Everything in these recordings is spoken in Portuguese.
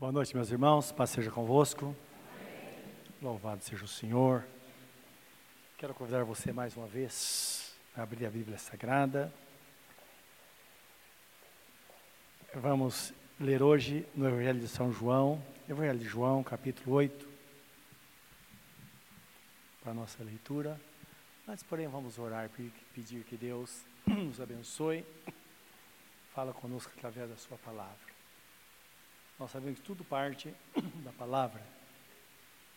Boa noite, meus irmãos. Paz seja convosco. Louvado seja o Senhor. Quero convidar você mais uma vez a abrir a Bíblia Sagrada. Vamos ler hoje no Evangelho de São João, Evangelho de João, capítulo 8, para a nossa leitura. Antes, porém, vamos orar e pedir que Deus nos abençoe. Fala conosco através da Sua palavra. Nós sabemos que tudo parte da palavra.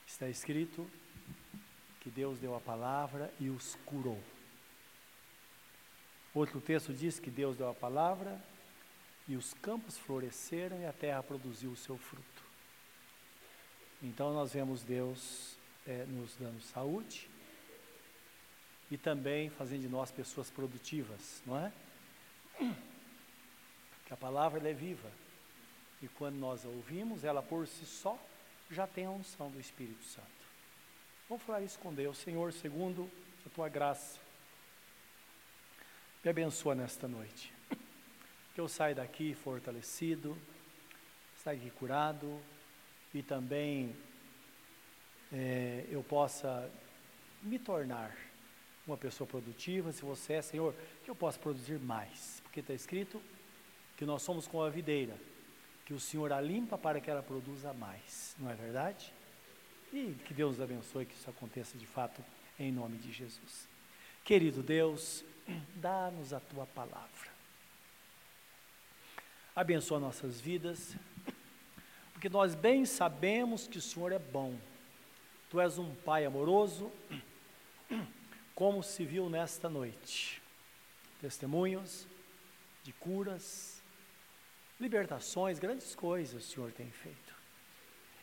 Está escrito que Deus deu a palavra e os curou. Outro texto diz que Deus deu a palavra e os campos floresceram e a terra produziu o seu fruto. Então nós vemos Deus é, nos dando saúde e também fazendo de nós pessoas produtivas, não é? Que a palavra é viva e quando nós a ouvimos, ela por si só já tem a unção do Espírito Santo. Vamos falar isso com Deus. Senhor, segundo a tua graça, me abençoa nesta noite. Que eu saia daqui fortalecido, saia daqui curado e também é, eu possa me tornar uma pessoa produtiva. Se você é, Senhor, que eu possa produzir mais. Porque está escrito que nós somos como a videira que o Senhor a limpa para que ela produza mais, não é verdade? E que Deus abençoe que isso aconteça de fato em nome de Jesus. Querido Deus, dá-nos a tua palavra. Abençoa nossas vidas, porque nós bem sabemos que o Senhor é bom. Tu és um Pai amoroso, como se viu nesta noite. Testemunhos de curas, libertações, grandes coisas o Senhor tem feito.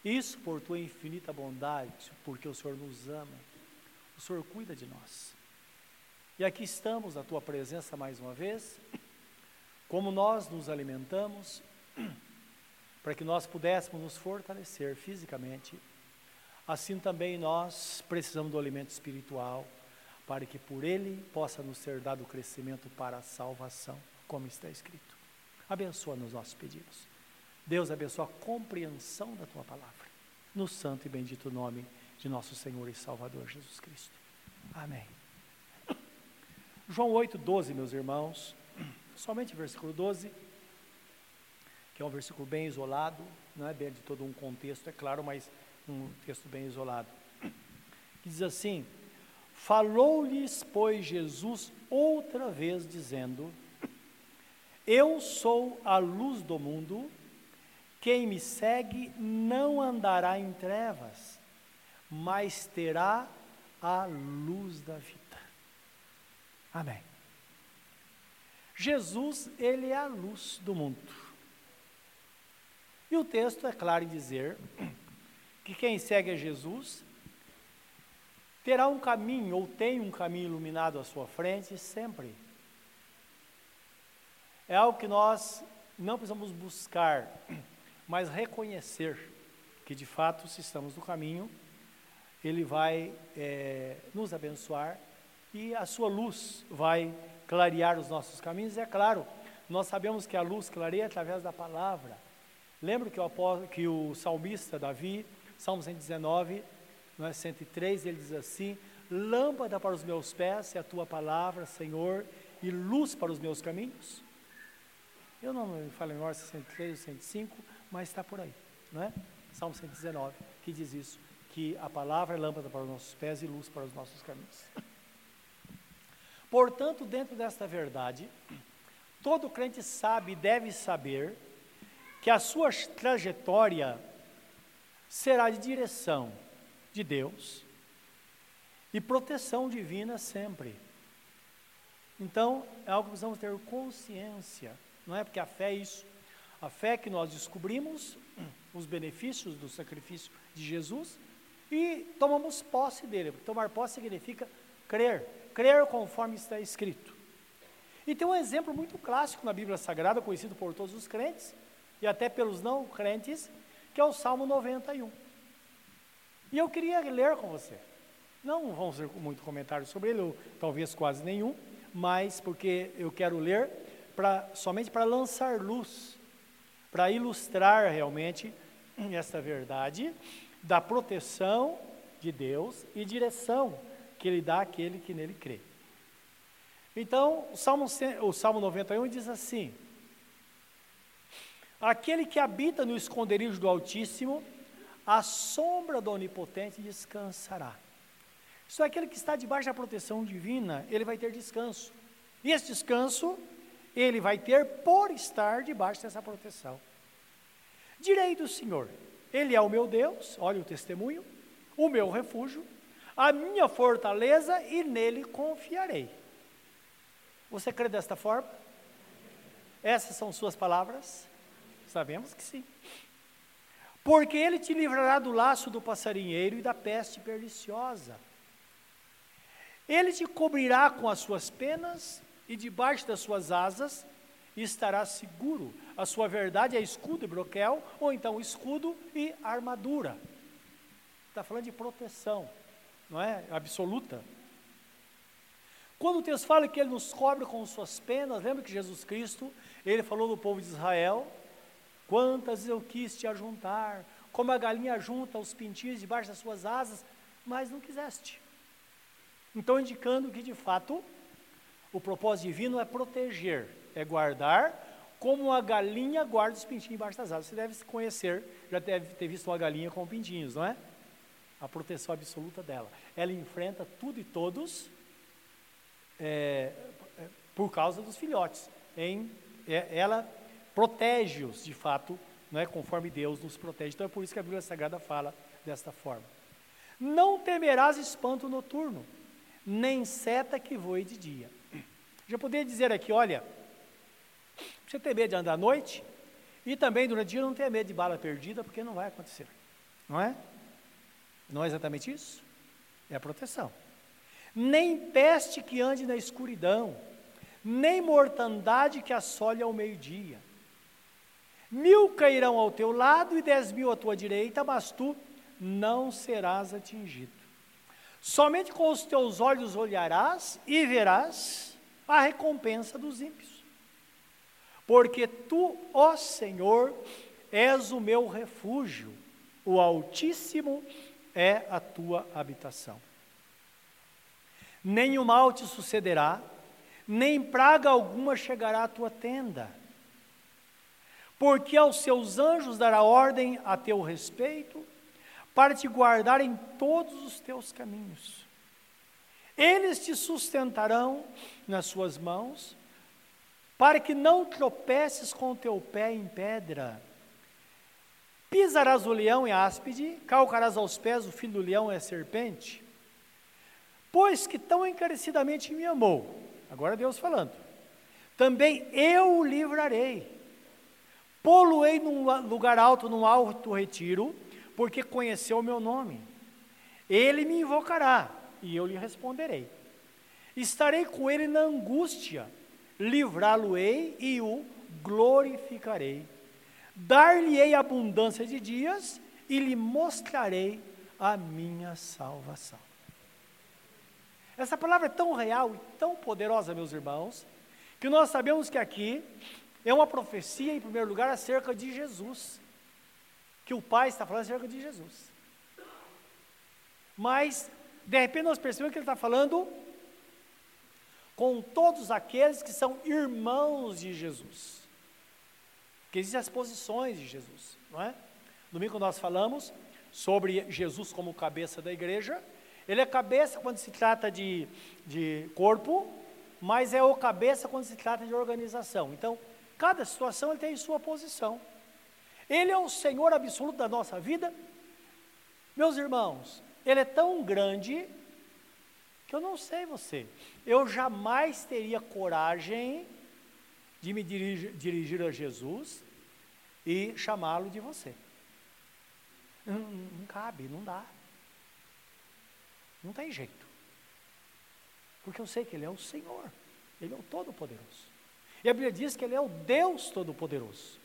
Isso por tua infinita bondade, porque o Senhor nos ama, o Senhor cuida de nós. E aqui estamos na tua presença mais uma vez, como nós nos alimentamos, para que nós pudéssemos nos fortalecer fisicamente, assim também nós precisamos do alimento espiritual, para que por ele possa nos ser dado o crescimento para a salvação, como está escrito. Abençoa nos nossos pedidos. Deus abençoa a compreensão da tua palavra. No santo e bendito nome de nosso Senhor e Salvador Jesus Cristo. Amém. João 8, 12, meus irmãos, somente versículo 12, que é um versículo bem isolado, não é dentro de todo um contexto, é claro, mas um texto bem isolado. Que diz assim: Falou-lhes, pois, Jesus outra vez, dizendo: eu sou a luz do mundo, quem me segue não andará em trevas, mas terá a luz da vida. Amém. Jesus, ele é a luz do mundo. E o texto é claro em dizer que quem segue a Jesus terá um caminho, ou tem um caminho iluminado à sua frente sempre é algo que nós não precisamos buscar, mas reconhecer que de fato, se estamos no caminho, Ele vai é, nos abençoar e a Sua luz vai clarear os nossos caminhos. E é claro, nós sabemos que a luz clareia através da palavra. Lembra que o, que o salmista Davi, Salmo 119, não é, 103, ele diz assim: Lâmpada para os meus pés é a tua palavra, Senhor, e luz para os meus caminhos. Eu não me falo em memória 103 ou 105, mas está por aí, não é? Salmo 119, que diz isso, que a palavra é lâmpada para os nossos pés e luz para os nossos caminhos. Portanto, dentro desta verdade, todo crente sabe e deve saber que a sua trajetória será de direção de Deus e proteção divina sempre. Então, é algo que precisamos ter consciência não é? Porque a fé é isso. A fé é que nós descobrimos os benefícios do sacrifício de Jesus e tomamos posse dele. Tomar posse significa crer, crer conforme está escrito. E tem um exemplo muito clássico na Bíblia Sagrada, conhecido por todos os crentes e até pelos não crentes, que é o Salmo 91. E eu queria ler com você. Não vamos ter muito comentário sobre ele, ou talvez quase nenhum, mas porque eu quero ler pra, somente para lançar luz, para ilustrar realmente esta verdade da proteção de Deus e direção que Ele dá àquele que nele crê. Então, o Salmo, o Salmo 91 diz assim: Aquele que habita no esconderijo do Altíssimo, a sombra do Onipotente descansará. Isso é aquele que está debaixo da proteção divina, ele vai ter descanso. E esse descanso, ele vai ter por estar debaixo dessa proteção. Direi do Senhor, Ele é o meu Deus, olha o testemunho, o meu refúgio, a minha fortaleza e nele confiarei. Você crê desta forma? Essas são suas palavras? Sabemos que sim. Porque ele te livrará do laço do passarinheiro e da peste perniciosa. Ele te cobrirá com as suas penas e debaixo das suas asas estará seguro. A sua verdade é escudo e broquel, ou então escudo e armadura. Está falando de proteção, não é? Absoluta. Quando o texto fala que ele nos cobre com suas penas, lembra que Jesus Cristo, ele falou do povo de Israel, quantas eu quis te ajuntar, como a galinha junta os pintinhos debaixo das suas asas, mas não quiseste. Então, indicando que de fato o propósito divino é proteger, é guardar, como a galinha guarda os pintinhos embaixo das asas. Você deve conhecer, já deve ter visto uma galinha com pintinhos, não é? A proteção absoluta dela. Ela enfrenta tudo e todos é, é, por causa dos filhotes. É, ela protege-os, de fato, não é conforme Deus nos protege. Então é por isso que a Bíblia Sagrada fala desta forma. Não temerás espanto noturno, nem seta que voe de dia. Já poderia dizer aqui, olha, você tem medo de andar à noite, e também durante o dia não tenha medo de bala perdida, porque não vai acontecer. Não é? Não é exatamente isso? É a proteção nem peste que ande na escuridão, nem mortandade que assole ao meio-dia. Mil cairão ao teu lado e dez mil à tua direita, mas tu não serás atingido. Somente com os teus olhos olharás e verás a recompensa dos ímpios. Porque tu, ó Senhor, és o meu refúgio, o Altíssimo é a tua habitação o mal te sucederá, nem praga alguma chegará à tua tenda. Porque aos seus anjos dará ordem a teu respeito, para te guardar em todos os teus caminhos. Eles te sustentarão nas suas mãos, para que não tropeces com o teu pé em pedra. Pisarás o leão e áspide, calcarás aos pés o filho do leão e a serpente. Pois que tão encarecidamente me amou, agora Deus falando, também eu o livrarei. Poluei num lugar alto, num alto retiro, porque conheceu o meu nome. Ele me invocará e eu lhe responderei. Estarei com ele na angústia, livrá-lo-ei e o glorificarei. Dar-lhe-ei abundância de dias e lhe mostrarei a minha salvação. Essa palavra é tão real e tão poderosa, meus irmãos, que nós sabemos que aqui é uma profecia, em primeiro lugar, acerca de Jesus. Que o Pai está falando acerca de Jesus. Mas, de repente, nós percebemos que ele está falando com todos aqueles que são irmãos de Jesus. Que existem as posições de Jesus, não é? Domingo nós falamos sobre Jesus como cabeça da igreja, ele é cabeça quando se trata de, de corpo, mas é o cabeça quando se trata de organização. Então, cada situação ele tem sua posição. Ele é o Senhor absoluto da nossa vida. Meus irmãos, Ele é tão grande que eu não sei você. Eu jamais teria coragem de me dirigir, dirigir a Jesus e chamá-lo de você. Não, não cabe, não dá. Não tem jeito. Porque eu sei que Ele é o Senhor, Ele é o Todo-Poderoso. E a Bíblia diz que Ele é o Deus Todo-Poderoso.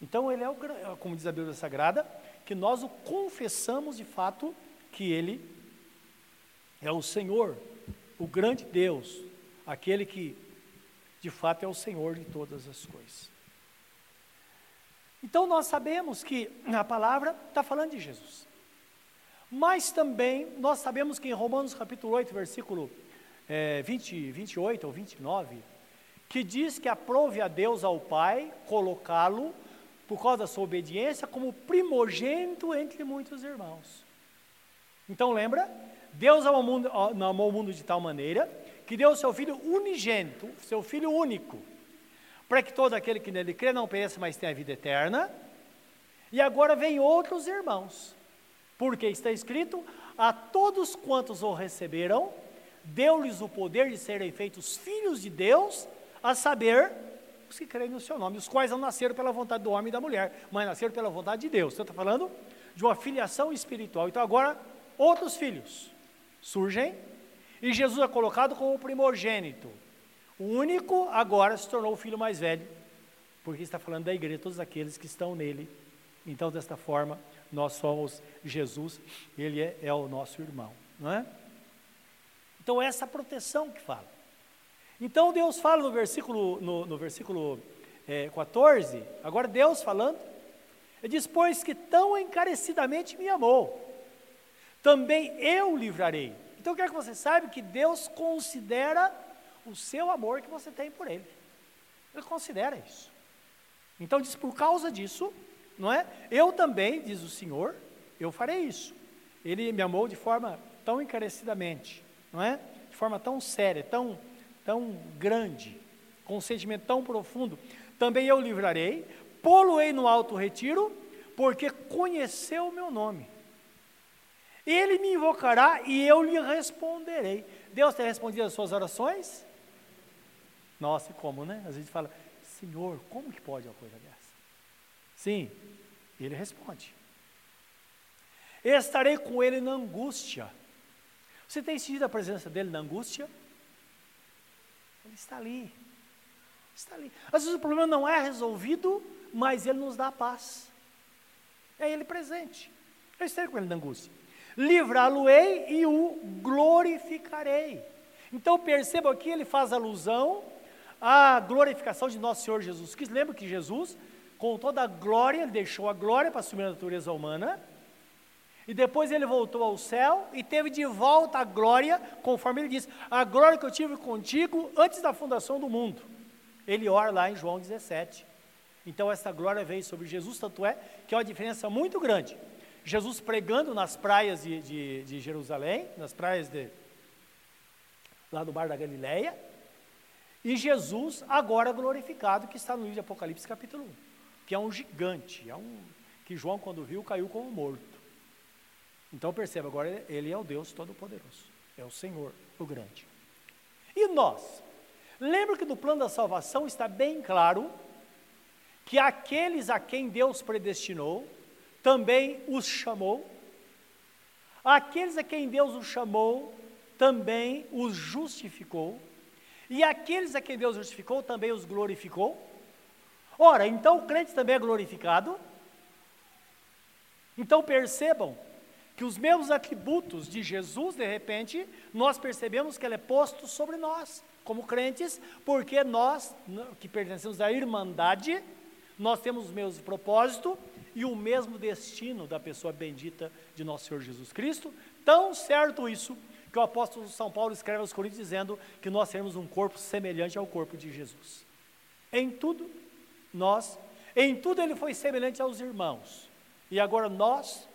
Então, Ele é o, como diz a Bíblia Sagrada, que nós o confessamos de fato que Ele é o Senhor, o grande Deus, aquele que de fato é o Senhor de todas as coisas. Então nós sabemos que a palavra está falando de Jesus. Mas também nós sabemos que em Romanos capítulo 8, versículo é, 20, 28 ou 29, que diz que aprove a Deus ao Pai colocá-lo, por causa da sua obediência, como primogênito entre muitos irmãos. Então lembra? Deus amou o mundo, amou o mundo de tal maneira que deu o seu Filho unigênito, seu Filho único, para que todo aquele que nele crê não pereça, mas tenha a vida eterna. E agora vem outros irmãos, porque está escrito: a todos quantos o receberam, deu-lhes o poder de serem feitos filhos de Deus, a saber, que creem no seu nome, os quais não nasceram pela vontade do homem e da mulher, mas nasceram pela vontade de Deus. Você está falando de uma filiação espiritual. Então agora, outros filhos surgem e Jesus é colocado como o primogênito. O único agora se tornou o filho mais velho, porque está falando da igreja, todos aqueles que estão nele. Então, desta forma, nós somos Jesus, ele é, é o nosso irmão, não é? Então, essa proteção que fala. Então, Deus fala no versículo, no, no versículo é, 14, agora Deus falando, ele diz: Pois que tão encarecidamente me amou, também eu livrarei. Então, eu quero que você saiba que Deus considera o seu amor que você tem por Ele. Ele considera isso. Então, diz: Por causa disso, não é? Eu também, diz o Senhor, eu farei isso. Ele me amou de forma tão encarecidamente não é? De forma tão séria, tão, tão grande, com um sentimento tão profundo. Também eu livrarei, pô-lo-ei no alto retiro, porque conheceu o meu nome. Ele me invocará e eu lhe responderei. Deus tem respondido as suas orações? Nossa, e como, né? Às vezes fala, Senhor, como que pode uma coisa dessa? Sim, ele responde. Estarei com ele na angústia você tem sentido a presença dele na angústia? Ele está ali. Está ali. Às vezes o problema não é resolvido, mas ele nos dá paz. É ele presente. Eu estarei com ele na angústia. Livrá-lo-ei e o glorificarei. Então perceba aqui, ele faz alusão à glorificação de nosso Senhor Jesus Cristo. Lembra que Jesus, com toda a glória, deixou a glória para assumir a natureza humana e depois ele voltou ao céu e teve de volta a glória, conforme ele diz: A glória que eu tive contigo antes da fundação do mundo. Ele ora lá em João 17. Então, essa glória veio sobre Jesus, tanto é que é uma diferença muito grande. Jesus pregando nas praias de, de, de Jerusalém, nas praias de, lá do Bar da Galileia, e Jesus agora glorificado, que está no livro de Apocalipse, capítulo 1, que é um gigante, é um, que João, quando viu, caiu como morto. Então perceba, agora ele é o Deus Todo-Poderoso, é o Senhor, o grande. E nós? Lembra que no plano da salvação está bem claro que aqueles a quem Deus predestinou, também os chamou. Aqueles a quem Deus os chamou, também os justificou. E aqueles a quem Deus justificou, também os glorificou. Ora, então o crente também é glorificado. Então percebam que os mesmos atributos de Jesus, de repente, nós percebemos que ele é posto sobre nós, como crentes, porque nós, que pertencemos à Irmandade, nós temos o mesmo propósito e o mesmo destino da pessoa bendita de nosso Senhor Jesus Cristo. Tão certo isso que o apóstolo São Paulo escreve aos Coríntios dizendo que nós temos um corpo semelhante ao corpo de Jesus. Em tudo, nós, em tudo ele foi semelhante aos irmãos. E agora nós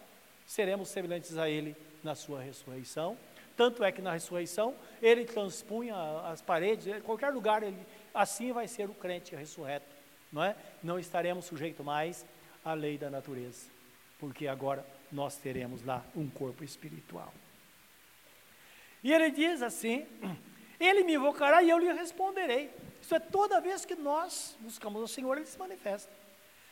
seremos semelhantes a Ele na sua ressurreição. Tanto é que na ressurreição ele transpunha as paredes, qualquer lugar, ele, assim vai ser o crente ressurreto, não é? Não estaremos sujeitos mais à lei da natureza, porque agora nós teremos lá um corpo espiritual. E ele diz assim: Ele me invocará e eu lhe responderei. Isso é toda vez que nós buscamos o Senhor, ele se manifesta.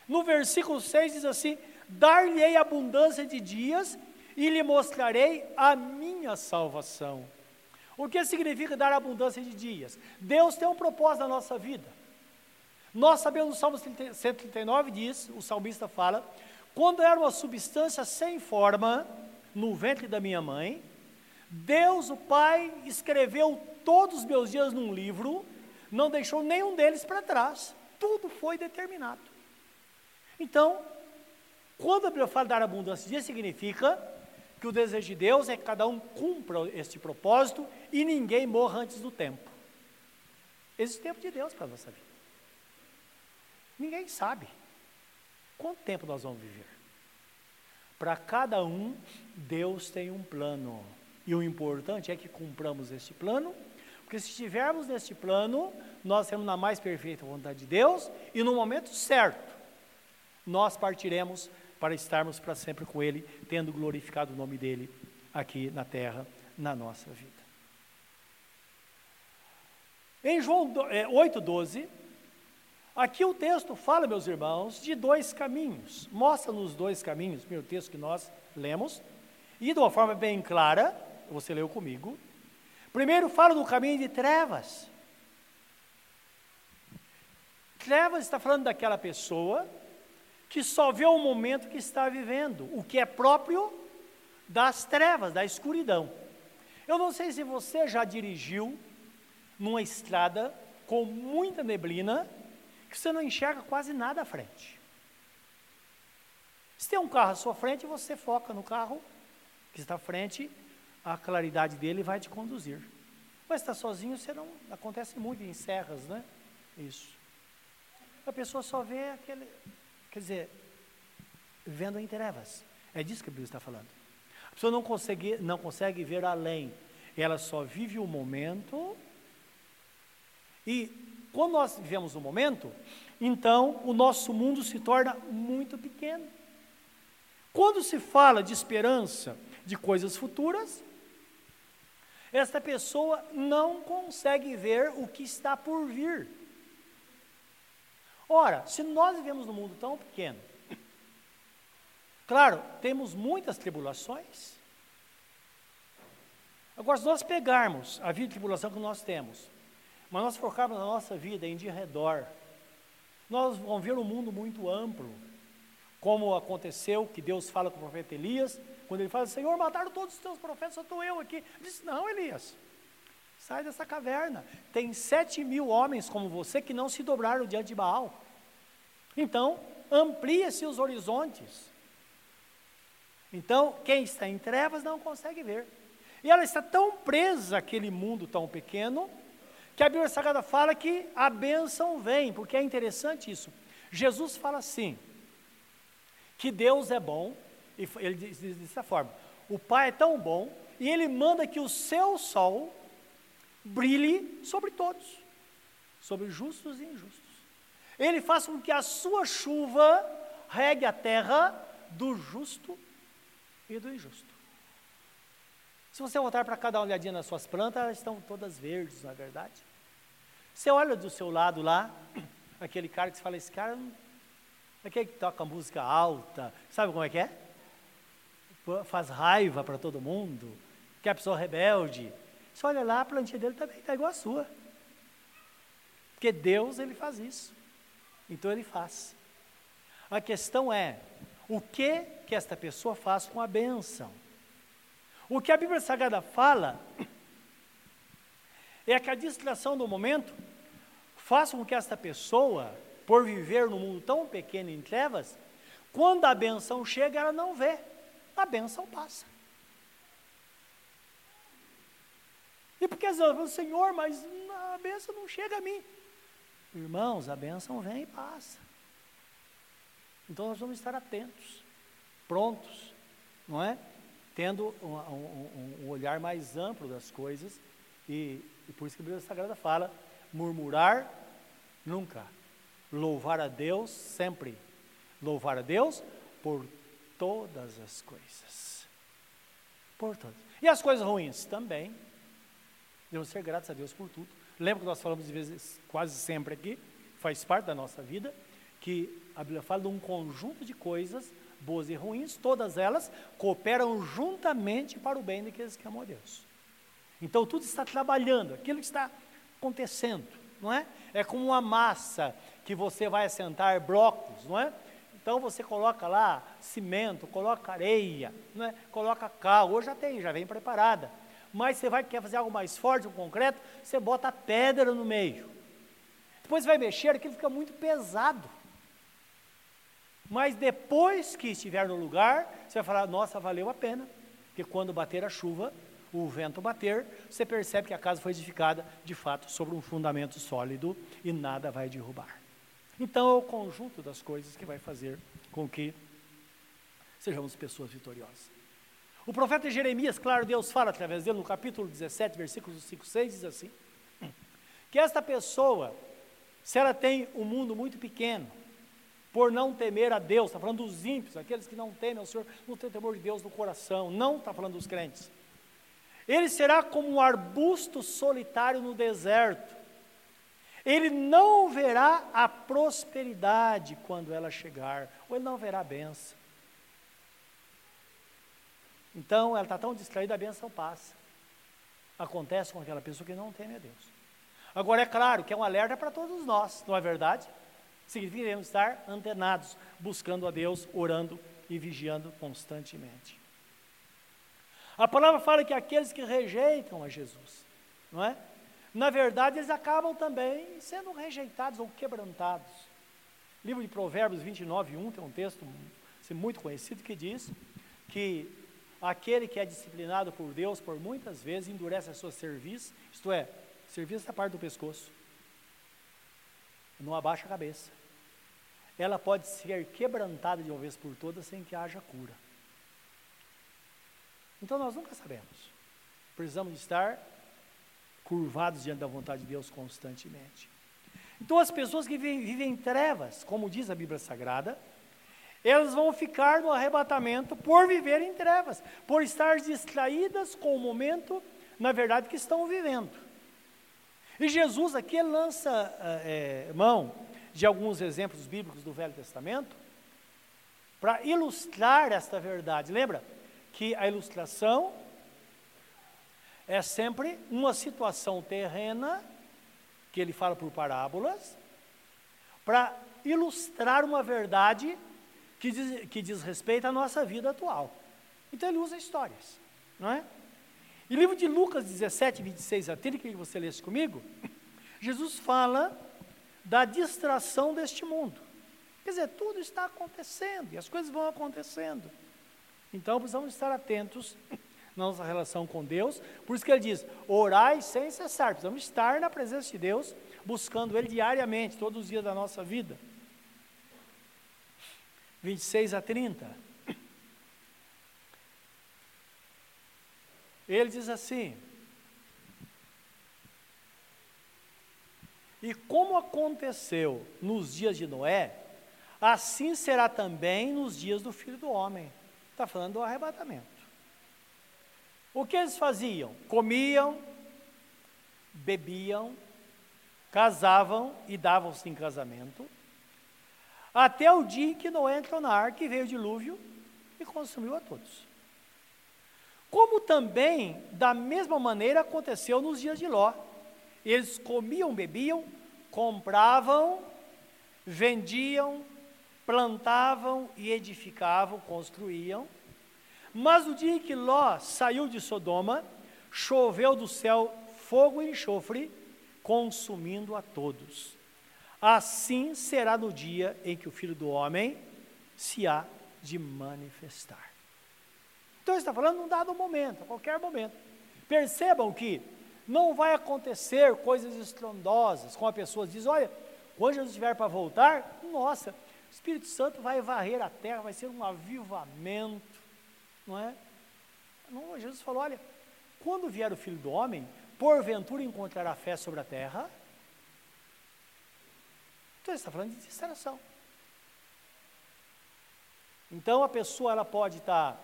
No versículo 6 diz assim: Dar-lhe-ei abundância de dias e lhe mostrarei a minha salvação. O que significa dar abundância de dias? Deus tem um propósito na nossa vida. Nós sabemos no Salmo 139 diz, o salmista fala, quando era uma substância sem forma no ventre da minha mãe, Deus, o Pai, escreveu todos os meus dias num livro, não deixou nenhum deles para trás. Tudo foi determinado. Então, quando a Bíblia fala dar abundância dia, significa que o desejo de Deus é que cada um cumpra este propósito e ninguém morra antes do tempo. Existe o tempo de Deus para a nossa vida. Ninguém sabe quanto tempo nós vamos viver. Para cada um, Deus tem um plano. E o importante é que cumpramos este plano, porque se estivermos neste plano, nós temos na mais perfeita vontade de Deus e no momento certo, nós partiremos para estarmos para sempre com Ele, tendo glorificado o nome dEle aqui na terra, na nossa vida. Em João 8,12, é, aqui o texto fala, meus irmãos, de dois caminhos. Mostra-nos dois caminhos, primeiro texto que nós lemos, e de uma forma bem clara, você leu comigo. Primeiro fala do caminho de trevas. Trevas está falando daquela pessoa que só vê o momento que está vivendo, o que é próprio das trevas, da escuridão. Eu não sei se você já dirigiu numa estrada com muita neblina, que você não enxerga quase nada à frente. Se tem um carro à sua frente, você foca no carro que está à frente a claridade dele vai te conduzir. Mas está sozinho, você não. Acontece muito em serras, né? Isso. A pessoa só vê aquele. Quer dizer, vendo em trevas. É disso que a Bíblia está falando. A pessoa não consegue, não consegue ver além. Ela só vive o momento. E quando nós vivemos o momento, então o nosso mundo se torna muito pequeno. Quando se fala de esperança de coisas futuras, esta pessoa não consegue ver o que está por vir. Ora, se nós vivemos num mundo tão pequeno, claro, temos muitas tribulações. Agora, se nós pegarmos a vida de tribulação que nós temos, mas nós focarmos na nossa vida em de redor, nós vamos ver um mundo muito amplo, como aconteceu que Deus fala com o profeta Elias, quando ele fala, Senhor, mataram todos os teus profetas, só estou eu aqui. Ele disse, não, Elias, sai dessa caverna. Tem sete mil homens como você que não se dobraram diante de Baal. Então, amplia-se os horizontes. Então, quem está em trevas não consegue ver. E ela está tão presa àquele mundo tão pequeno, que a Bíblia Sagrada fala que a bênção vem, porque é interessante isso. Jesus fala assim: que Deus é bom, e ele diz, dessa forma: o Pai é tão bom, e ele manda que o seu sol brilhe sobre todos, sobre justos e injustos. Ele faz com que a sua chuva regue a terra do justo e do injusto. Se você voltar para cada olhadinha nas suas plantas, elas estão todas verdes, não é verdade? Você olha do seu lado lá, aquele cara que você fala, esse cara não Aquele que toca música alta, sabe como é que é? Faz raiva para todo mundo, que é a pessoa rebelde. Você olha lá, a plantinha dele também está igual a sua. Porque Deus, ele faz isso. Então ele faz. A questão é, o que que esta pessoa faz com a benção? O que a Bíblia Sagrada fala é que a distração do momento faça com que esta pessoa por viver num mundo tão pequeno em trevas, quando a benção chega, ela não vê, a benção passa. E porque às vezes, Senhor, mas a benção não chega a mim. Irmãos, a benção vem e passa. Então nós vamos estar atentos, prontos, não é? Tendo um, um, um olhar mais amplo das coisas, e, e por isso que a Bíblia Sagrada fala: murmurar nunca, Louvar a Deus sempre. Louvar a Deus por todas as coisas. Por todas. E as coisas ruins também. Devemos ser gratos a Deus por tudo. Lembra que nós falamos de vezes, quase sempre aqui, faz parte da nossa vida, que a Bíblia fala de um conjunto de coisas boas e ruins, todas elas cooperam juntamente para o bem daqueles que amam a Deus. Então tudo está trabalhando, aquilo que está acontecendo, não é? É como uma massa que você vai assentar blocos, não é? Então você coloca lá cimento, coloca areia, não é? coloca cal, hoje já tem, já vem preparada. Mas você vai quer fazer algo mais forte, um concreto, você bota pedra no meio. Depois vai mexer, aquilo fica muito pesado. Mas depois que estiver no lugar, você vai falar: nossa, valeu a pena. Porque quando bater a chuva, o vento bater, você percebe que a casa foi edificada de fato sobre um fundamento sólido e nada vai derrubar. Então é o conjunto das coisas que vai fazer com que sejamos pessoas vitoriosas. O profeta Jeremias, claro, Deus fala através dele no capítulo 17, versículos 5, 6, diz assim: que esta pessoa, se ela tem um mundo muito pequeno, por não temer a Deus, está falando dos ímpios, aqueles que não temem ao Senhor, não tem temor de Deus no coração, não está falando dos crentes. Ele será como um arbusto solitário no deserto. Ele não verá a prosperidade quando ela chegar, ou ele não verá a benção. Então, ela está tão distraída, a benção passa. Acontece com aquela pessoa que não teme a Deus. Agora, é claro que é um alerta para todos nós, não é verdade? Significa que devemos estar antenados, buscando a Deus, orando e vigiando constantemente. A palavra fala que aqueles que rejeitam a Jesus, não é? Na verdade, eles acabam também sendo rejeitados ou quebrantados. livro de Provérbios 29, 1 tem um texto muito conhecido que diz que aquele que é disciplinado por Deus por muitas vezes endurece a sua serviço, isto é, serviço da parte do pescoço, não abaixa a cabeça. Ela pode ser quebrantada de uma vez por todas sem que haja cura. Então nós nunca sabemos. Precisamos estar curvados diante da vontade de Deus constantemente. Então as pessoas que vivem, vivem em trevas, como diz a Bíblia Sagrada, elas vão ficar no arrebatamento por viver em trevas, por estar distraídas com o momento, na verdade, que estão vivendo. E Jesus aqui lança é, mão de alguns exemplos bíblicos do Velho Testamento para ilustrar esta verdade. Lembra que a ilustração é sempre uma situação terrena, que ele fala por parábolas, para ilustrar uma verdade que diz, que diz respeito à nossa vida atual. Então ele usa histórias, não é? E livro de Lucas 17, 26 a 30, que você lesse comigo, Jesus fala da distração deste mundo. Quer dizer, tudo está acontecendo e as coisas vão acontecendo. Então precisamos estar atentos na nossa relação com Deus. Por isso que ele diz: orai sem cessar. Precisamos estar na presença de Deus, buscando Ele diariamente, todos os dias da nossa vida. 26 a 30. Ele diz assim: E como aconteceu nos dias de Noé, assim será também nos dias do filho do homem. Está falando do arrebatamento. O que eles faziam? Comiam, bebiam, casavam e davam-se em casamento, até o dia em que Noé entrou na arca e veio o dilúvio e consumiu a todos. Como também, da mesma maneira, aconteceu nos dias de Ló. Eles comiam, bebiam, compravam, vendiam, plantavam e edificavam, construíam. Mas no dia em que Ló saiu de Sodoma, choveu do céu fogo e enxofre, consumindo a todos. Assim será no dia em que o Filho do Homem se há de manifestar. Então ele está falando num dado momento, a qualquer momento. Percebam que não vai acontecer coisas estrondosas, como a pessoa diz, olha, quando Jesus estiver para voltar, nossa, o Espírito Santo vai varrer a terra, vai ser um avivamento, não é? Não, Jesus falou, olha, quando vier o Filho do Homem, porventura encontrará fé sobre a terra? Então ele está falando de distração. Então a pessoa ela pode estar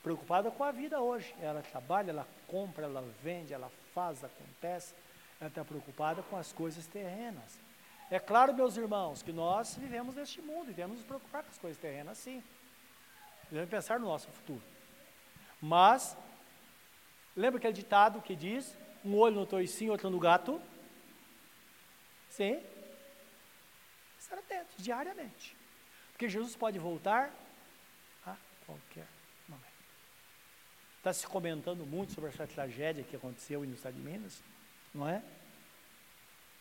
preocupada com a vida hoje. Ela trabalha, ela compra, ela vende, ela faz, acontece. Ela está preocupada com as coisas terrenas. É claro, meus irmãos, que nós vivemos neste mundo e temos nos preocupar com as coisas terrenas, sim. Devemos pensar no nosso futuro. Mas, lembra aquele ditado que diz: um olho no toicinho, outro no gato? Sim. Estar atentos diariamente. Porque Jesus pode voltar a qualquer Está se comentando muito sobre essa tragédia que aconteceu no estado de Minas, não é?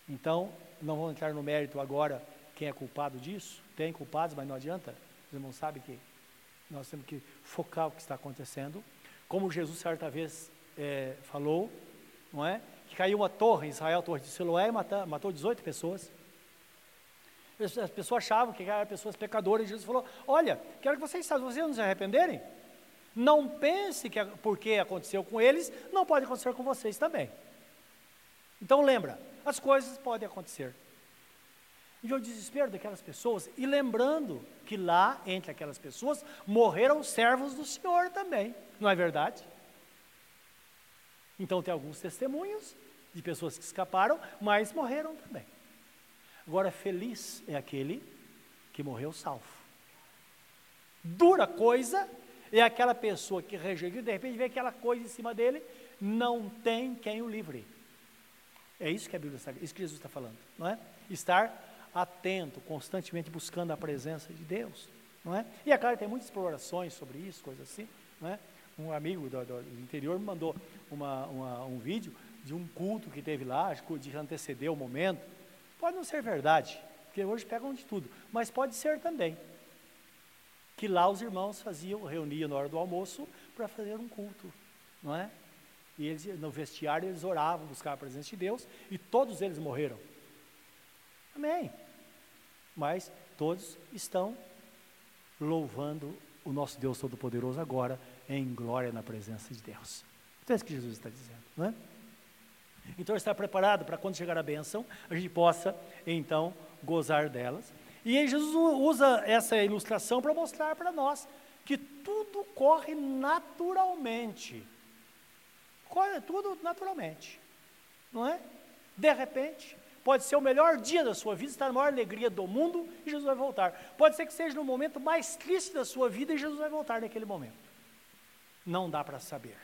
Então, não vou entrar no mérito agora quem é culpado disso. Tem culpados, mas não adianta. Os irmãos sabem que nós temos que focar o que está acontecendo. Como Jesus certa vez é, falou, não é? Que caiu uma torre em Israel, a torre de Siloé, e matou 18 pessoas. As pessoas achavam que eram pessoas pecadoras, e Jesus falou: Olha, quero que vocês saibam, vocês não se arrependerem. Não pense que porque aconteceu com eles, não pode acontecer com vocês também. Então lembra, as coisas podem acontecer. E o desespero daquelas pessoas, e lembrando que lá, entre aquelas pessoas, morreram servos do Senhor também, não é verdade? Então tem alguns testemunhos de pessoas que escaparam, mas morreram também. Agora, feliz é aquele que morreu salvo. Dura coisa é aquela pessoa que rejeitou, de repente vê aquela coisa em cima dele, não tem quem o livre. É isso que a Bíblia está, isso que Jesus está falando, não é? Estar atento, constantemente buscando a presença de Deus, não é? E é claro, tem muitas explorações sobre isso, coisas assim, não é? Um amigo do, do, interior me mandou uma, uma, um vídeo de um culto que teve lá, de anteceder o momento. Pode não ser verdade, porque hoje pegam de tudo, mas pode ser também. Que lá os irmãos faziam, reuniam na hora do almoço para fazer um culto, não é? E eles, no vestiário, eles oravam, buscavam a presença de Deus, e todos eles morreram. Amém. Mas todos estão louvando o nosso Deus Todo-Poderoso agora, em glória na presença de Deus. Então é isso que Jesus está dizendo, não é? Então está preparado para quando chegar a bênção, a gente possa então gozar delas. E aí Jesus usa essa ilustração para mostrar para nós que tudo corre naturalmente. Corre tudo naturalmente. Não é? De repente, pode ser o melhor dia da sua vida, está na maior alegria do mundo e Jesus vai voltar. Pode ser que seja no momento mais triste da sua vida e Jesus vai voltar naquele momento. Não dá para saber.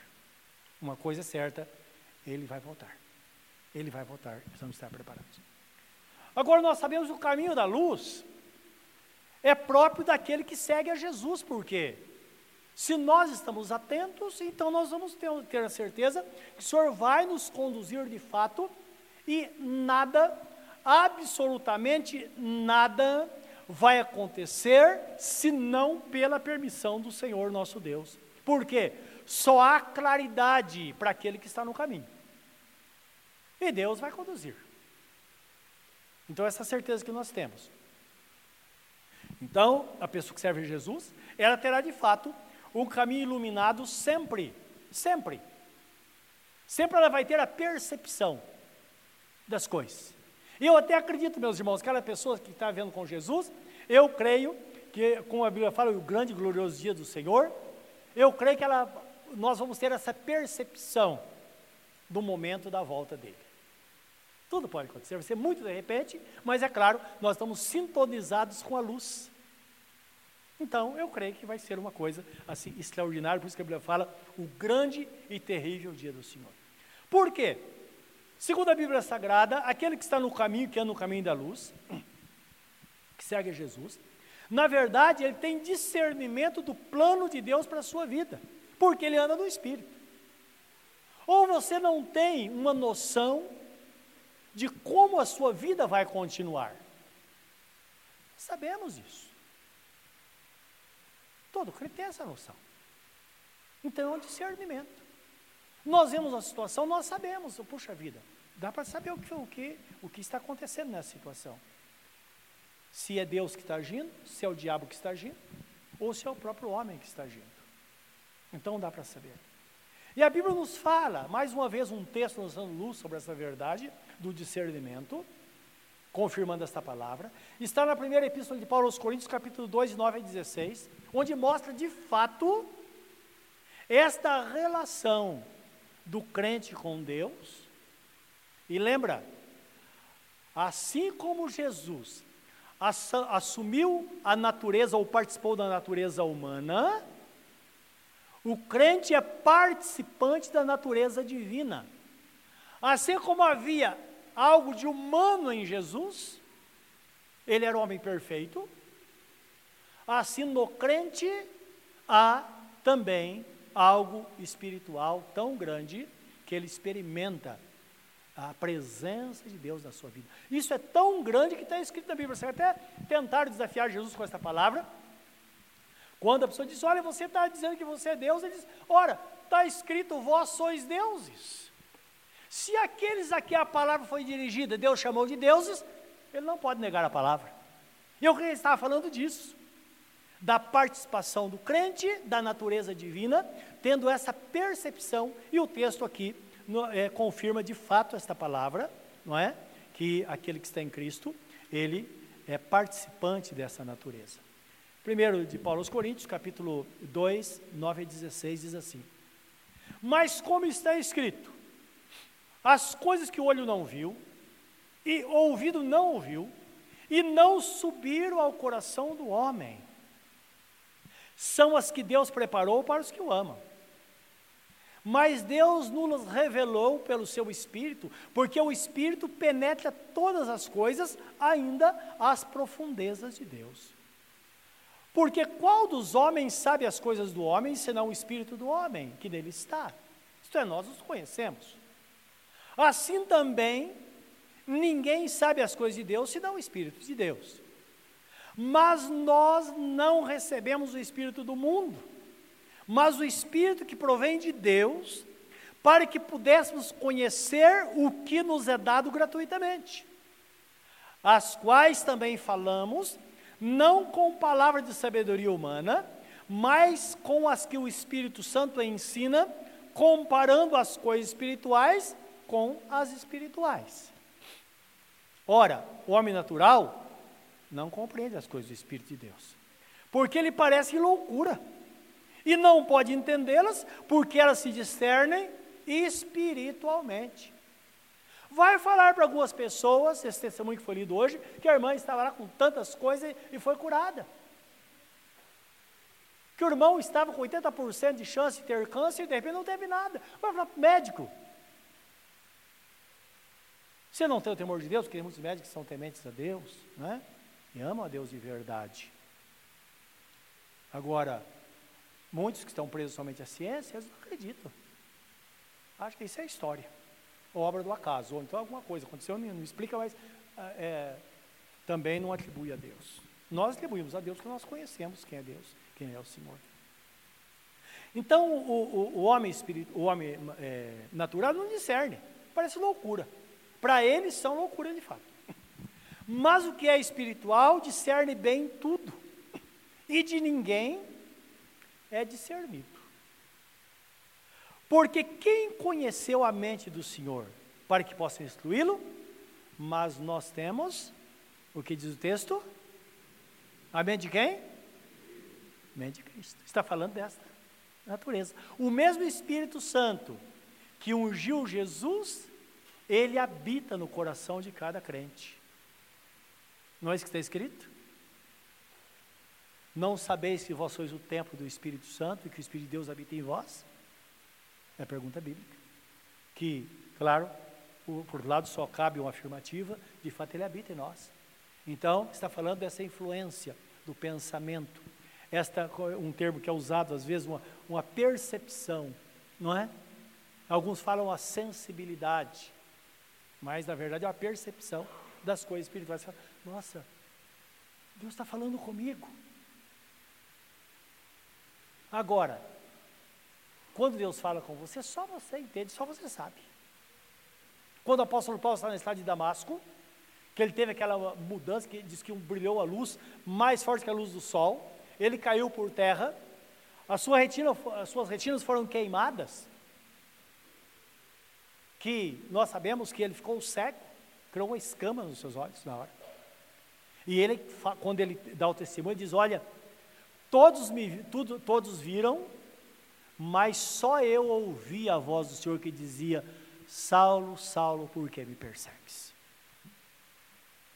Uma coisa é certa, ele vai voltar. Ele vai voltar, precisamos estar preparados. Agora nós sabemos o caminho da luz é próprio daquele que segue a Jesus, porque se nós estamos atentos, então nós vamos ter, ter a certeza que o Senhor vai nos conduzir de fato e nada, absolutamente nada, vai acontecer senão pela permissão do Senhor nosso Deus. Por quê? Só há claridade para aquele que está no caminho. E Deus vai conduzir. Então, essa certeza que nós temos. Então, a pessoa que serve a Jesus, ela terá de fato um caminho iluminado sempre, sempre. Sempre ela vai ter a percepção das coisas. E eu até acredito, meus irmãos, que aquela pessoa que está vendo com Jesus, eu creio que, como a Bíblia fala, o grande e glorioso dia do Senhor, eu creio que ela, nós vamos ter essa percepção do momento da volta dele. Tudo pode acontecer, vai ser muito de repente, mas é claro, nós estamos sintonizados com a luz. Então, eu creio que vai ser uma coisa assim extraordinária, por isso que a Bíblia fala o grande e terrível dia do Senhor. Por quê? Segundo a Bíblia Sagrada, aquele que está no caminho, que é no caminho da luz, que segue a Jesus, na verdade, ele tem discernimento do plano de Deus para a sua vida, porque ele anda no Espírito. Ou você não tem uma noção de como a sua vida vai continuar. Sabemos isso. Todo crente tem essa noção. Então é um discernimento. Nós vemos a situação, nós sabemos, puxa vida, dá para saber o que, o, que, o que está acontecendo nessa situação. Se é Deus que está agindo, se é o diabo que está agindo, ou se é o próprio homem que está agindo. Então dá para saber. E a Bíblia nos fala, mais uma vez, um texto nos dando luz sobre essa verdade do discernimento, confirmando esta palavra. Está na primeira epístola de Paulo aos Coríntios, capítulo 2, de 9 a 16, onde mostra de fato esta relação do crente com Deus. E lembra, assim como Jesus assumiu a natureza ou participou da natureza humana, o crente é participante da natureza divina. Assim como havia algo de humano em Jesus, ele era homem perfeito, assim no crente há também algo espiritual tão grande que ele experimenta a presença de Deus na sua vida. Isso é tão grande que está escrito na Bíblia. Você até tentar desafiar Jesus com essa palavra, Quando a pessoa diz, olha, você está dizendo que você é Deus, ele diz, ora, está escrito, vós sois deuses. Se aqueles a que a palavra foi dirigida, Deus chamou de deuses, ele não pode negar a palavra. E eu estava falando disso, da participação do crente, da natureza divina, tendo essa percepção, e o texto aqui no, é, confirma de fato esta palavra, não é? Que aquele que está em Cristo, ele é participante dessa natureza. Primeiro de Paulo aos Coríntios, capítulo 2, 9 a 16, diz assim: Mas como está escrito, as coisas que o olho não viu, e o ouvido não ouviu, e não subiram ao coração do homem, são as que Deus preparou para os que o amam. Mas Deus nos revelou pelo seu Espírito, porque o Espírito penetra todas as coisas, ainda as profundezas de Deus. Porque qual dos homens sabe as coisas do homem, senão o Espírito do homem, que nele está? Isto é, nós os conhecemos. Assim também, ninguém sabe as coisas de Deus, senão o Espírito de Deus. Mas nós não recebemos o Espírito do mundo, mas o Espírito que provém de Deus, para que pudéssemos conhecer o que nos é dado gratuitamente, as quais também falamos, não com palavras de sabedoria humana, mas com as que o Espírito Santo ensina, comparando as coisas espirituais com as espirituais. Ora, o homem natural não compreende as coisas do Espírito de Deus, porque ele parece loucura, e não pode entendê-las, porque elas se discernem espiritualmente. Vai falar para algumas pessoas, esse testemunho que foi lido hoje, que a irmã estava lá com tantas coisas e foi curada. Que o irmão estava com 80% de chance de ter câncer e de repente não teve nada. Vai falar médico. Você não tem o temor de Deus, porque muitos médicos que são tementes a Deus, né? E amam a Deus de verdade. Agora, muitos que estão presos somente à ciência, eles não acreditam. Acho que isso é história, ou obra do acaso, ou então alguma coisa aconteceu, não, explica, mas ah, é, também não atribui a Deus. Nós atribuímos a Deus porque nós conhecemos quem é Deus, quem é o Senhor. Então, o, o, o homem, espírito, o homem é, natural não discerne, parece loucura. Para eles são loucura de fato. Mas o que é espiritual discerne bem tudo. E de ninguém é discernido. Porque quem conheceu a mente do Senhor para que possa instruí-lo? Mas nós temos, o que diz o texto? A mente de quem? Mente de Cristo. Está falando desta natureza. O mesmo Espírito Santo que ungiu Jesus ele habita no coração de cada crente. Não é isso que está escrito? Não sabeis que vós sois o templo do Espírito Santo e que o Espírito de Deus habita em vós? É a pergunta bíblica. Que, claro, por lado só cabe uma afirmativa, de fato ele habita em nós. Então, está falando dessa influência do pensamento. Esta um termo que é usado às vezes, uma, uma percepção, não é? Alguns falam a sensibilidade mas na verdade é uma percepção das coisas espirituais. Você fala, Nossa, Deus está falando comigo. Agora, quando Deus fala com você, só você entende, só você sabe. Quando o apóstolo Paulo está na estrada de Damasco, que ele teve aquela mudança que diz que brilhou a luz mais forte que a luz do sol, ele caiu por terra, as suas retinas foram queimadas, que nós sabemos que ele ficou cego, criou uma escama nos seus olhos na hora. E ele, quando ele dá o testemunho, diz: Olha, todos, me, tudo, todos viram, mas só eu ouvi a voz do Senhor que dizia: Saulo, Saulo, por que me persegues?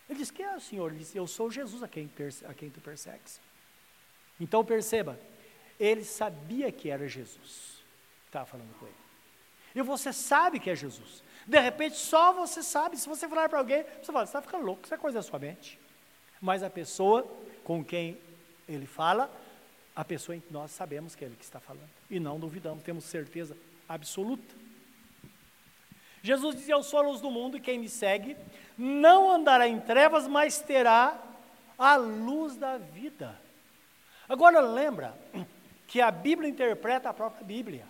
Ele diz: Quem é o Senhor? Ele diz: Eu sou Jesus a quem, a quem tu persegues. Então perceba, ele sabia que era Jesus, estava falando com ele. E você sabe que é Jesus. De repente, só você sabe. Se você falar para alguém, você fala, você está ficando louco, isso é coisa da sua mente. Mas a pessoa com quem ele fala, a pessoa em que nós sabemos que é ele que está falando. E não duvidamos, temos certeza absoluta. Jesus dizia: Eu sou a luz do mundo, e quem me segue não andará em trevas, mas terá a luz da vida. Agora lembra que a Bíblia interpreta a própria Bíblia.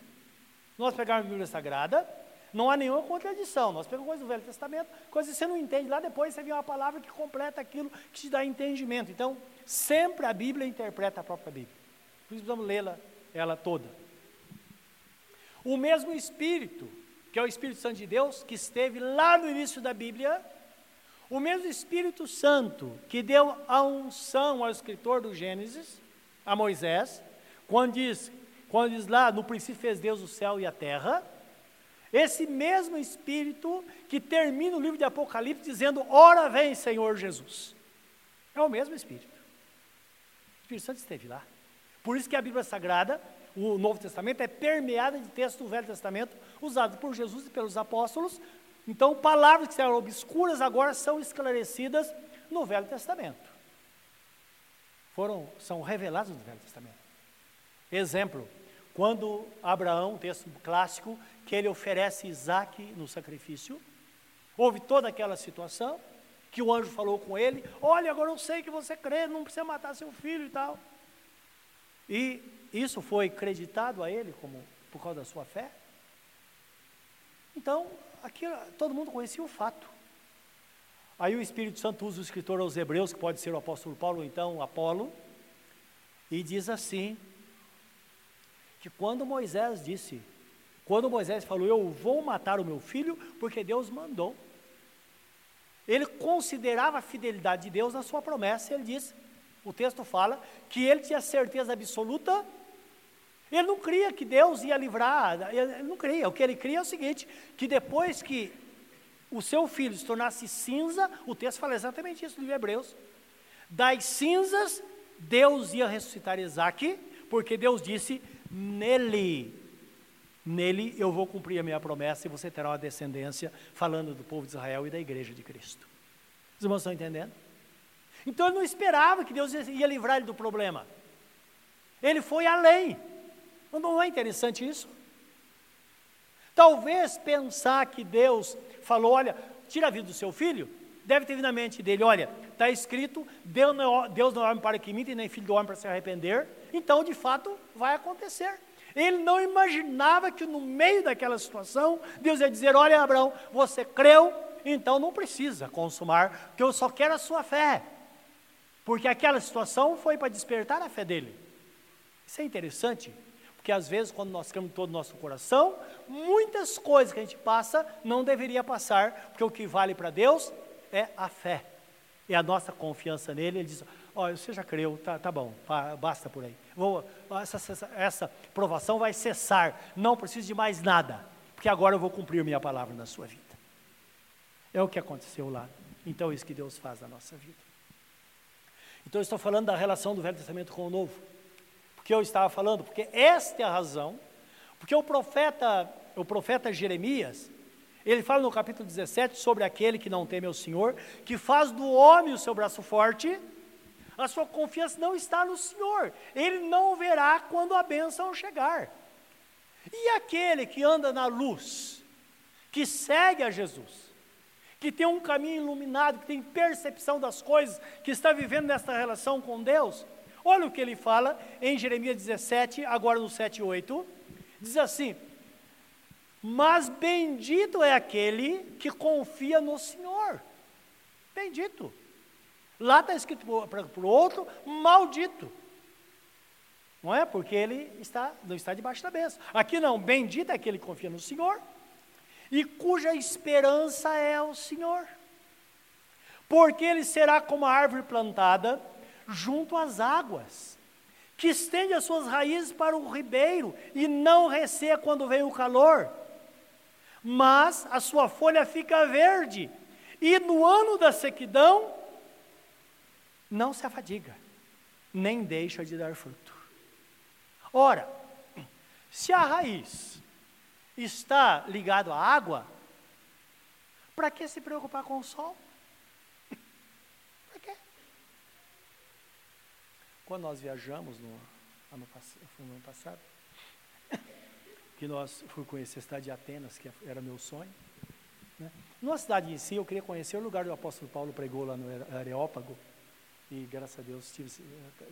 Nós pegamos a Bíblia Sagrada, não há nenhuma contradição. Nós pegamos coisas do Velho Testamento, coisas que você não entende. Lá depois você vê uma palavra que completa aquilo que te dá entendimento. Então, sempre a Bíblia interpreta a própria Bíblia. Por isso precisamos lê-la ela toda. O mesmo Espírito, que é o Espírito Santo de Deus, que esteve lá no início da Bíblia, o mesmo Espírito Santo que deu a unção ao escritor do Gênesis, a Moisés, quando diz, quando diz lá, no princípio fez Deus o céu e a terra, esse mesmo Espírito que termina o livro de Apocalipse dizendo: Ora vem, Senhor Jesus. É o mesmo Espírito. O Espírito Santo esteve lá. Por isso que a Bíblia Sagrada, o Novo Testamento, é permeada de textos do Velho Testamento, usados por Jesus e pelos apóstolos. Então, palavras que eram obscuras agora são esclarecidas no Velho Testamento. Foram, são reveladas no Velho Testamento. Exemplo, quando Abraão, texto clássico, que ele oferece Isaac no sacrifício, houve toda aquela situação, que o anjo falou com ele, olha, agora eu sei que você crê, não precisa matar seu filho e tal. E isso foi creditado a ele como por causa da sua fé. Então, aqui todo mundo conhecia o fato. Aí o Espírito Santo usa o escritor aos Hebreus, que pode ser o apóstolo Paulo ou então Apolo, e diz assim: que quando Moisés disse, quando Moisés falou, eu vou matar o meu filho, porque Deus mandou. Ele considerava a fidelidade de Deus na sua promessa, ele disse, o texto fala, que ele tinha certeza absoluta, ele não cria que Deus ia livrar, ele não cria, o que ele cria é o seguinte, que depois que o seu filho se tornasse cinza, o texto fala exatamente isso no livro de Hebreus, das cinzas, Deus ia ressuscitar Isaac, porque Deus disse, Nele, nele eu vou cumprir a minha promessa e você terá uma descendência, falando do povo de Israel e da igreja de Cristo. Os irmãos estão entendendo? Então ele não esperava que Deus ia livrar ele do problema. Ele foi além. Não é interessante isso? Talvez pensar que Deus falou: olha, tira a vida do seu filho, deve ter vindo na mente dele: olha, está escrito, Deus não, é, Deus é homem para que minta, nem filho do homem para se arrepender. Então, de fato, vai acontecer. Ele não imaginava que no meio daquela situação, Deus ia dizer: Olha, Abraão, você creu, então não precisa consumar, porque eu só quero a sua fé. Porque aquela situação foi para despertar a fé dele. Isso é interessante, porque às vezes, quando nós cremos todo o nosso coração, muitas coisas que a gente passa não deveria passar, porque o que vale para Deus é a fé. É a nossa confiança nele. Ele diz: Olha, você já creu, tá, tá bom, basta por aí. Vou, essa, essa, provação vai cessar, não preciso de mais nada, porque agora eu vou cumprir minha palavra na sua vida. É o que aconteceu lá. Então é isso que Deus faz na nossa vida. Então eu estou falando da relação do Velho Testamento com o Novo. Porque eu estava falando, porque esta é a razão, porque o profeta, o profeta Jeremias, ele fala no capítulo 17 sobre aquele que não teme ao Senhor, que faz do homem o seu braço forte, a sua confiança não está no Senhor. Ele não verá quando a bênção chegar. E aquele que anda na luz, que segue a Jesus, que tem um caminho iluminado, que tem percepção das coisas, que está vivendo nesta relação com Deus, olha o que ele fala em Jeremias 17, agora no 7 e 8, diz assim: Mas bendito é aquele que confia no Senhor. Bendito. Lá está escrito para o outro, maldito. Não é? Porque ele está, não está debaixo da bênção. Aqui não, bendito é aquele que confia no Senhor e cuja esperança é o Senhor. Porque ele será como a árvore plantada junto às águas, que estende as suas raízes para o ribeiro e não receia quando vem o calor. Mas a sua folha fica verde, e no ano da sequidão não se afadiga, nem deixa de dar fruto. Ora, se a raiz está ligada à água, para que se preocupar com o sol? Para quê? Quando nós viajamos no ano, no ano passado, que nós fui conhecer a cidade de Atenas, que era meu sonho. Né? Numa cidade em si, eu queria conhecer o lugar do apóstolo Paulo pregou lá no Areópago, e graças a Deus tive,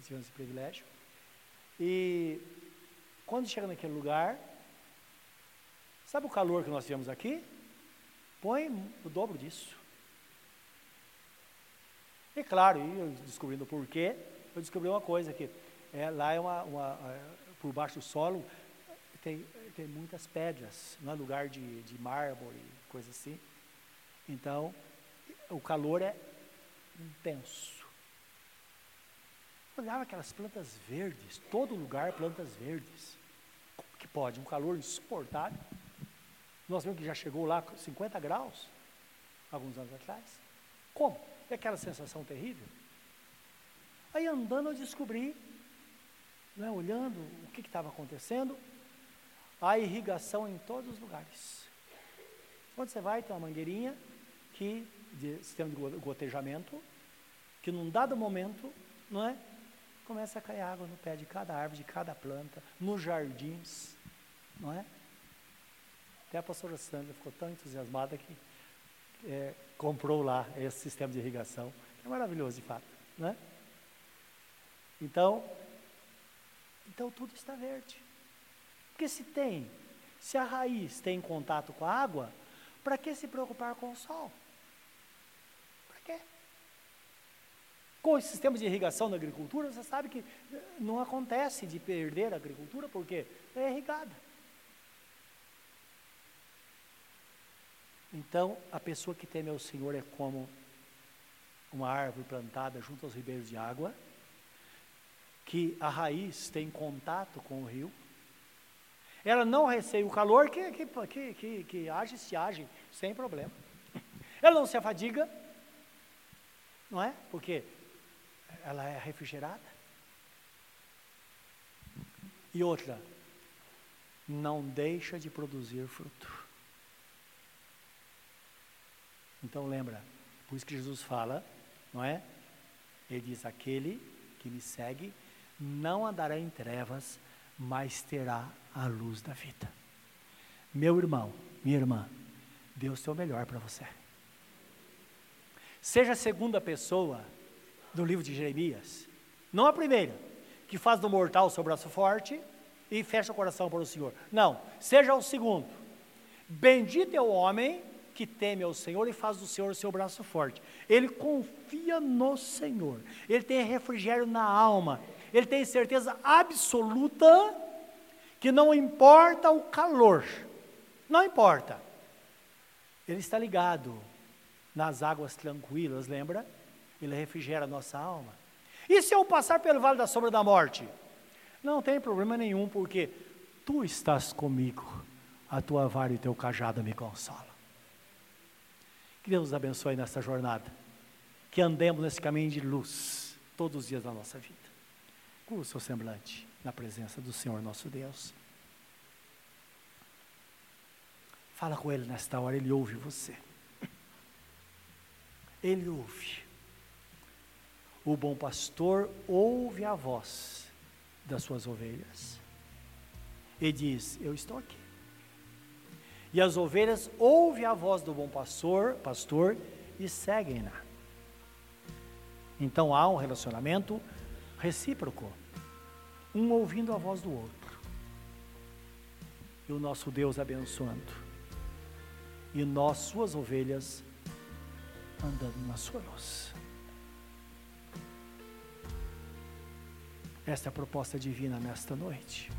tive esse privilégio. E quando chega naquele lugar, sabe o calor que nós tivemos aqui? Põe o dobro disso. E claro, descobrindo o porquê, eu descobri uma coisa que é, lá é uma, uma é, por baixo do solo tem, tem muitas pedras, não é lugar de, de mármore, coisa assim. Então, o calor é intenso. Olhava aquelas plantas verdes, todo lugar plantas verdes. Como que pode? Um calor insuportável. Nós vemos que já chegou lá 50 graus, alguns anos atrás. Como? E aquela sensação terrível. Aí andando eu descobri, né, olhando o que estava acontecendo, a irrigação em todos os lugares. Quando você vai, tem uma mangueirinha que, de sistema de gotejamento, que num dado momento, não é? Começa a cair água no pé de cada árvore, de cada planta, nos jardins, não é? Até a pastora Sandra ficou tão entusiasmada que é, comprou lá esse sistema de irrigação. É maravilhoso, de fato, né? Então, então tudo está verde. Porque se tem, se a raiz tem contato com a água, para que se preocupar com o sol? Para quê? Com os sistemas de irrigação na agricultura, você sabe que eh, não acontece de perder a agricultura porque é irrigada. Então, a pessoa que teme ao Senhor é como uma árvore plantada junto aos ribeiros de água, que a raiz tem contato com o rio, ela não receia o calor, que, que, que, que, que age, se age, sem problema. Ela não se afadiga, não é? Porque ela é refrigerada. E outra, não deixa de produzir fruto. Então lembra, por isso que Jesus fala, não é? Ele diz: aquele que me segue não andará em trevas, mas terá a luz da vida. Meu irmão, minha irmã, Deus tem o melhor para você. Seja a segunda pessoa do livro de Jeremias, não a primeira, que faz do mortal seu braço forte e fecha o coração para o Senhor. Não, seja o segundo. Bendito é o homem que teme ao Senhor e faz do Senhor seu braço forte. Ele confia no Senhor, ele tem refrigério na alma, ele tem certeza absoluta que não importa o calor, não importa. Ele está ligado nas águas tranquilas, lembra? Ele refrigera a nossa alma. E se eu passar pelo vale da sombra da morte? Não tem problema nenhum, porque tu estás comigo, a tua vara e teu cajado me consolam. Que Deus nos abençoe nessa jornada, que andemos nesse caminho de luz todos os dias da nossa vida. Curva o seu semblante na presença do Senhor nosso Deus. Fala com Ele nesta hora, Ele ouve você. Ele ouve. O bom pastor ouve a voz das suas ovelhas e diz: Eu estou aqui. E as ovelhas ouvem a voz do bom pastor, pastor e seguem-na. Então há um relacionamento recíproco, um ouvindo a voz do outro. E o nosso Deus abençoando. E nós, suas ovelhas, andando na sua luz. Esta é a proposta divina nesta noite.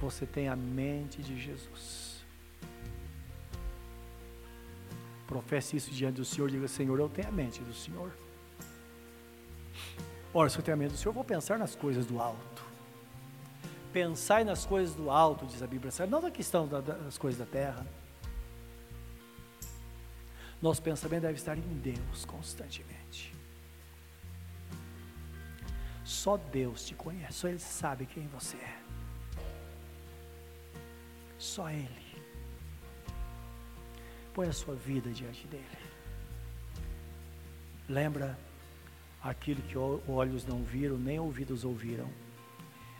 Você tem a mente de Jesus. Professe isso diante do Senhor, diga: Senhor, eu tenho a mente do Senhor. Ora, se eu tenho a mente do Senhor, eu vou pensar nas coisas do alto. Pensai nas coisas do alto, diz a Bíblia, não na questão das coisas da terra. Nosso pensamento deve estar em Deus constantemente. Só Deus te conhece, só Ele sabe quem você é. Só Ele. Põe a sua vida diante dele. Lembra aquilo que olhos não viram, nem ouvidos ouviram,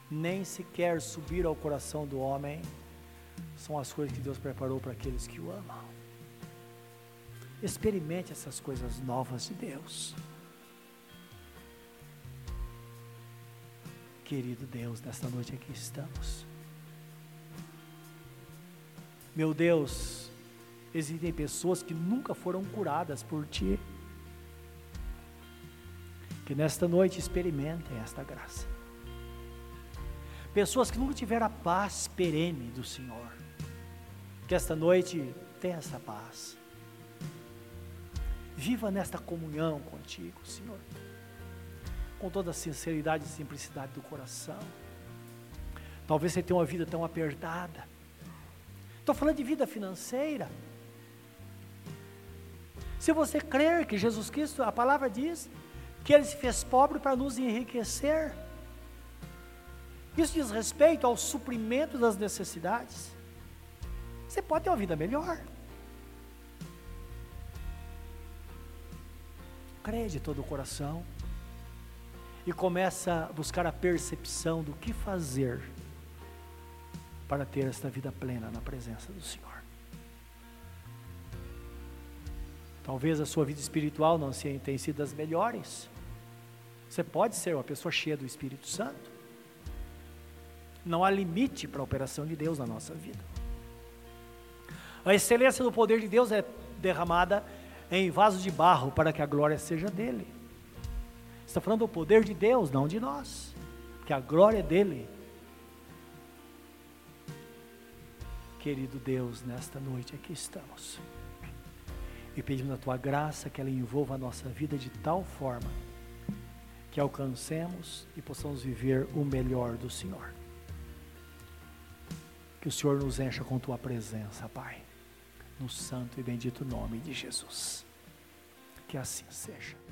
nem sequer subir ao coração do homem, são as coisas que Deus preparou para aqueles que o amam. Experimente essas coisas novas de Deus. Querido Deus, nesta noite aqui estamos. Meu Deus, existem pessoas que nunca foram curadas por Ti. Que nesta noite experimentem esta graça. Pessoas que nunca tiveram a paz perene do Senhor. Que esta noite tenha essa paz. Viva nesta comunhão contigo, Senhor. Com toda a sinceridade e simplicidade do coração. Talvez você tenha uma vida tão apertada. Estou falando de vida financeira. Se você crer que Jesus Cristo, a palavra diz, que Ele se fez pobre para nos enriquecer. Isso diz respeito ao suprimento das necessidades. Você pode ter uma vida melhor. Crê de todo o coração e começa a buscar a percepção do que fazer para ter esta vida plena na presença do Senhor. Talvez a sua vida espiritual não tenha sido das melhores. Você pode ser uma pessoa cheia do Espírito Santo. Não há limite para a operação de Deus na nossa vida. A excelência do poder de Deus é derramada em vasos de barro para que a glória seja dele. Está falando do poder de Deus, não de nós, que a glória é dele. Querido Deus, nesta noite aqui estamos e pedimos a tua graça que ela envolva a nossa vida de tal forma que alcancemos e possamos viver o melhor do Senhor. Que o Senhor nos encha com tua presença, Pai, no santo e bendito nome de Jesus. Que assim seja.